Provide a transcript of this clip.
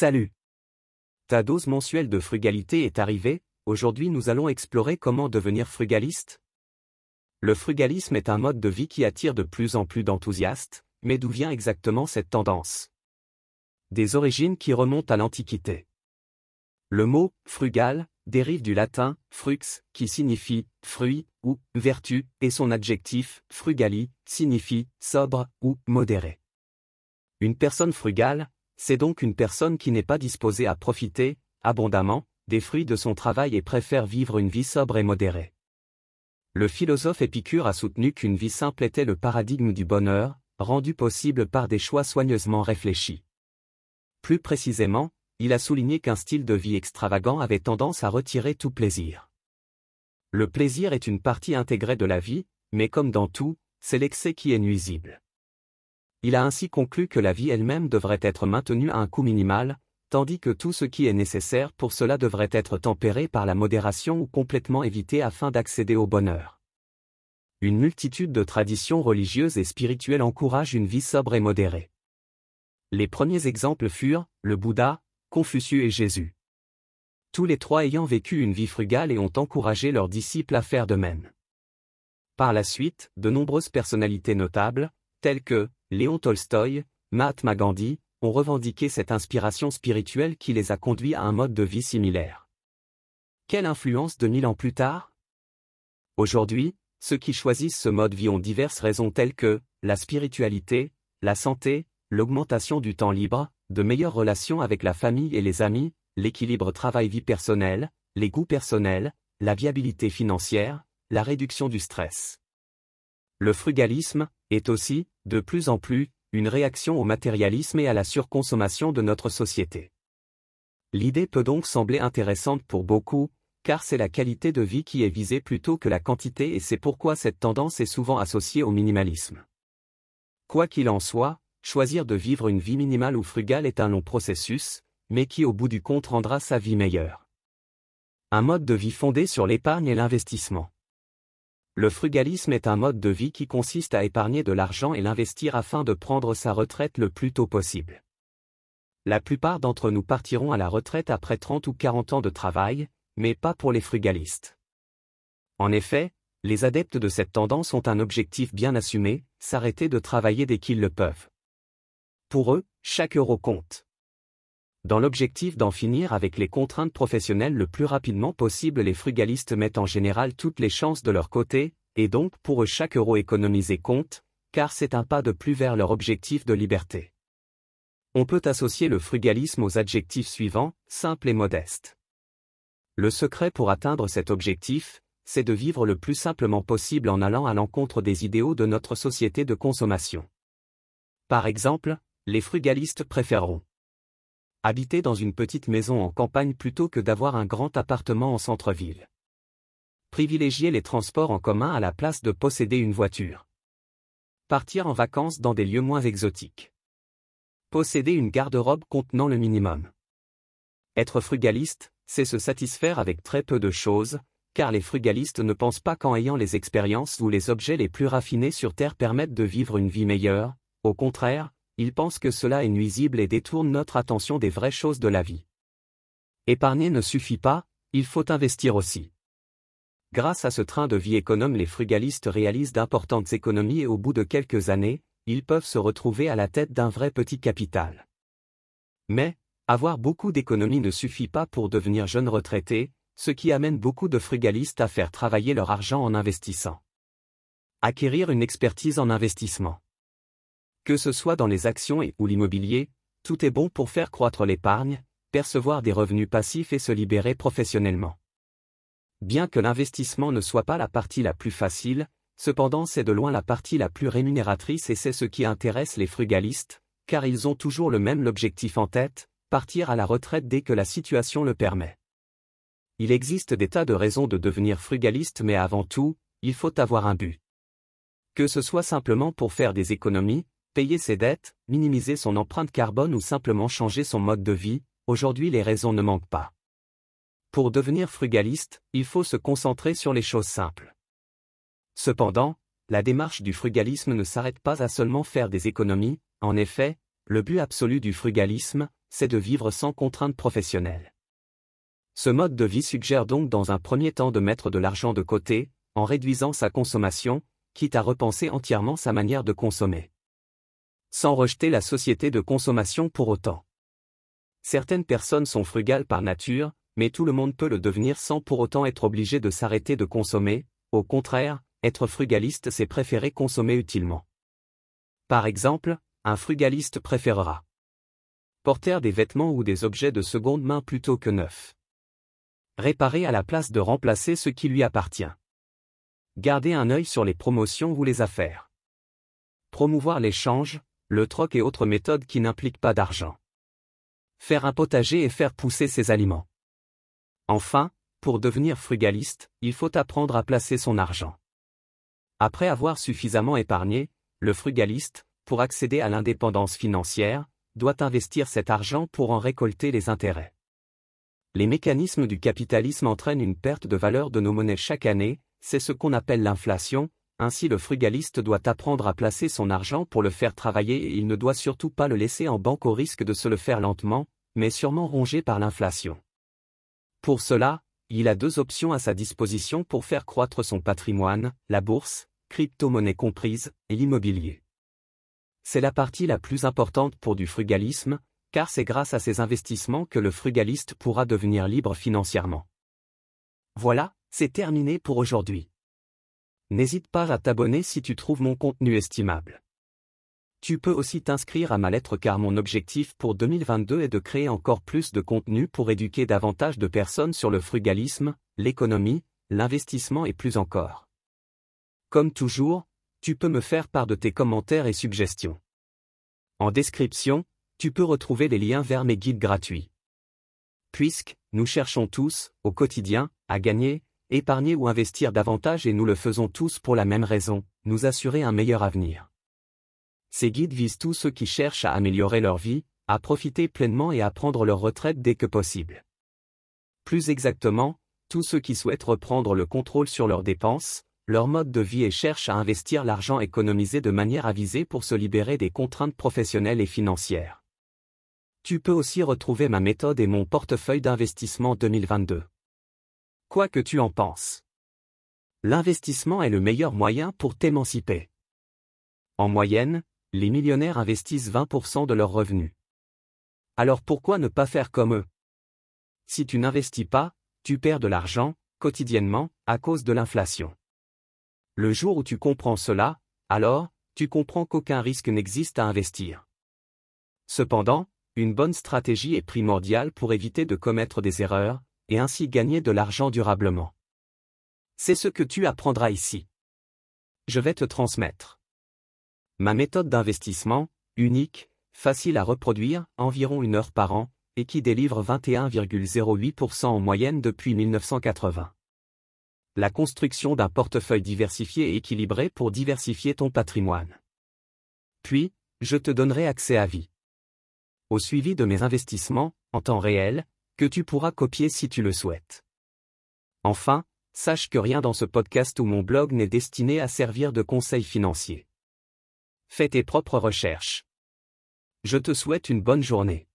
Salut Ta dose mensuelle de frugalité est arrivée, aujourd'hui nous allons explorer comment devenir frugaliste. Le frugalisme est un mode de vie qui attire de plus en plus d'enthousiastes, mais d'où vient exactement cette tendance? Des origines qui remontent à l'Antiquité. Le mot frugal dérive du latin frux, qui signifie fruit ou vertu, et son adjectif frugali signifie sobre ou modéré. Une personne frugale, c'est donc une personne qui n'est pas disposée à profiter, abondamment, des fruits de son travail et préfère vivre une vie sobre et modérée. Le philosophe Épicure a soutenu qu'une vie simple était le paradigme du bonheur, rendu possible par des choix soigneusement réfléchis. Plus précisément, il a souligné qu'un style de vie extravagant avait tendance à retirer tout plaisir. Le plaisir est une partie intégrée de la vie, mais comme dans tout, c'est l'excès qui est nuisible. Il a ainsi conclu que la vie elle-même devrait être maintenue à un coût minimal, tandis que tout ce qui est nécessaire pour cela devrait être tempéré par la modération ou complètement évité afin d'accéder au bonheur. Une multitude de traditions religieuses et spirituelles encouragent une vie sobre et modérée. Les premiers exemples furent le Bouddha, Confucius et Jésus. Tous les trois ayant vécu une vie frugale et ont encouragé leurs disciples à faire de même. Par la suite, de nombreuses personnalités notables, telles que Léon Tolstoï, Mahatma Gandhi, ont revendiqué cette inspiration spirituelle qui les a conduits à un mode de vie similaire. Quelle influence de mille ans plus tard? Aujourd'hui, ceux qui choisissent ce mode vie ont diverses raisons telles que la spiritualité, la santé, l'augmentation du temps libre, de meilleures relations avec la famille et les amis, l'équilibre travail-vie personnelle, les goûts personnels, la viabilité financière, la réduction du stress. Le frugalisme est aussi, de plus en plus, une réaction au matérialisme et à la surconsommation de notre société. L'idée peut donc sembler intéressante pour beaucoup, car c'est la qualité de vie qui est visée plutôt que la quantité et c'est pourquoi cette tendance est souvent associée au minimalisme. Quoi qu'il en soit, choisir de vivre une vie minimale ou frugale est un long processus, mais qui au bout du compte rendra sa vie meilleure. Un mode de vie fondé sur l'épargne et l'investissement. Le frugalisme est un mode de vie qui consiste à épargner de l'argent et l'investir afin de prendre sa retraite le plus tôt possible. La plupart d'entre nous partiront à la retraite après 30 ou 40 ans de travail, mais pas pour les frugalistes. En effet, les adeptes de cette tendance ont un objectif bien assumé, s'arrêter de travailler dès qu'ils le peuvent. Pour eux, chaque euro compte. Dans l'objectif d'en finir avec les contraintes professionnelles le plus rapidement possible, les frugalistes mettent en général toutes les chances de leur côté, et donc pour eux chaque euro économisé compte, car c'est un pas de plus vers leur objectif de liberté. On peut associer le frugalisme aux adjectifs suivants, simple et modeste. Le secret pour atteindre cet objectif, c'est de vivre le plus simplement possible en allant à l'encontre des idéaux de notre société de consommation. Par exemple, les frugalistes préféreront habiter dans une petite maison en campagne plutôt que d'avoir un grand appartement en centre-ville. Privilégier les transports en commun à la place de posséder une voiture. Partir en vacances dans des lieux moins exotiques. Posséder une garde-robe contenant le minimum. Être frugaliste, c'est se satisfaire avec très peu de choses, car les frugalistes ne pensent pas qu'en ayant les expériences ou les objets les plus raffinés sur Terre permettent de vivre une vie meilleure, au contraire, ils pensent que cela est nuisible et détourne notre attention des vraies choses de la vie. Épargner ne suffit pas, il faut investir aussi. Grâce à ce train de vie économe les frugalistes réalisent d'importantes économies et au bout de quelques années, ils peuvent se retrouver à la tête d'un vrai petit capital. Mais, avoir beaucoup d'économies ne suffit pas pour devenir jeune retraité, ce qui amène beaucoup de frugalistes à faire travailler leur argent en investissant. Acquérir une expertise en investissement. Que ce soit dans les actions et ou l'immobilier, tout est bon pour faire croître l'épargne, percevoir des revenus passifs et se libérer professionnellement. Bien que l'investissement ne soit pas la partie la plus facile, cependant c'est de loin la partie la plus rémunératrice et c'est ce qui intéresse les frugalistes, car ils ont toujours le même objectif en tête, partir à la retraite dès que la situation le permet. Il existe des tas de raisons de devenir frugaliste mais avant tout, il faut avoir un but. Que ce soit simplement pour faire des économies, payer ses dettes, minimiser son empreinte carbone ou simplement changer son mode de vie, aujourd'hui les raisons ne manquent pas. Pour devenir frugaliste, il faut se concentrer sur les choses simples. Cependant, la démarche du frugalisme ne s'arrête pas à seulement faire des économies, en effet, le but absolu du frugalisme, c'est de vivre sans contrainte professionnelle. Ce mode de vie suggère donc dans un premier temps de mettre de l'argent de côté, en réduisant sa consommation, quitte à repenser entièrement sa manière de consommer. Sans rejeter la société de consommation pour autant. Certaines personnes sont frugales par nature, mais tout le monde peut le devenir sans pour autant être obligé de s'arrêter de consommer, au contraire, être frugaliste c'est préférer consommer utilement. Par exemple, un frugaliste préférera porter des vêtements ou des objets de seconde main plutôt que neufs. Réparer à la place de remplacer ce qui lui appartient. Garder un œil sur les promotions ou les affaires. Promouvoir l'échange, le troc et autres méthodes qui n'impliquent pas d'argent. Faire un potager et faire pousser ses aliments. Enfin, pour devenir frugaliste, il faut apprendre à placer son argent. Après avoir suffisamment épargné, le frugaliste, pour accéder à l'indépendance financière, doit investir cet argent pour en récolter les intérêts. Les mécanismes du capitalisme entraînent une perte de valeur de nos monnaies chaque année, c'est ce qu'on appelle l'inflation, ainsi le frugaliste doit apprendre à placer son argent pour le faire travailler et il ne doit surtout pas le laisser en banque au risque de se le faire lentement, mais sûrement rongé par l'inflation. Pour cela, il a deux options à sa disposition pour faire croître son patrimoine, la bourse, crypto-monnaie comprise, et l'immobilier. C'est la partie la plus importante pour du frugalisme, car c'est grâce à ces investissements que le frugaliste pourra devenir libre financièrement. Voilà, c'est terminé pour aujourd'hui. N'hésite pas à t'abonner si tu trouves mon contenu estimable. Tu peux aussi t'inscrire à ma lettre car mon objectif pour 2022 est de créer encore plus de contenu pour éduquer davantage de personnes sur le frugalisme, l'économie, l'investissement et plus encore. Comme toujours, tu peux me faire part de tes commentaires et suggestions. En description, tu peux retrouver les liens vers mes guides gratuits. Puisque, nous cherchons tous, au quotidien, à gagner, épargner ou investir davantage et nous le faisons tous pour la même raison, nous assurer un meilleur avenir. Ces guides visent tous ceux qui cherchent à améliorer leur vie, à profiter pleinement et à prendre leur retraite dès que possible. Plus exactement, tous ceux qui souhaitent reprendre le contrôle sur leurs dépenses, leur mode de vie et cherchent à investir l'argent économisé de manière avisée pour se libérer des contraintes professionnelles et financières. Tu peux aussi retrouver ma méthode et mon portefeuille d'investissement 2022. Quoi que tu en penses. L'investissement est le meilleur moyen pour t'émanciper. En moyenne, les millionnaires investissent 20% de leurs revenus. Alors pourquoi ne pas faire comme eux? Si tu n'investis pas, tu perds de l'argent, quotidiennement, à cause de l'inflation. Le jour où tu comprends cela, alors, tu comprends qu'aucun risque n'existe à investir. Cependant, une bonne stratégie est primordiale pour éviter de commettre des erreurs, et ainsi gagner de l'argent durablement. C'est ce que tu apprendras ici. Je vais te transmettre. Ma méthode d'investissement, unique, facile à reproduire, environ une heure par an, et qui délivre 21,08% en moyenne depuis 1980. La construction d'un portefeuille diversifié et équilibré pour diversifier ton patrimoine. Puis, je te donnerai accès à vie. Au suivi de mes investissements, en temps réel, que tu pourras copier si tu le souhaites. Enfin, sache que rien dans ce podcast ou mon blog n'est destiné à servir de conseil financier. Fais tes propres recherches. Je te souhaite une bonne journée.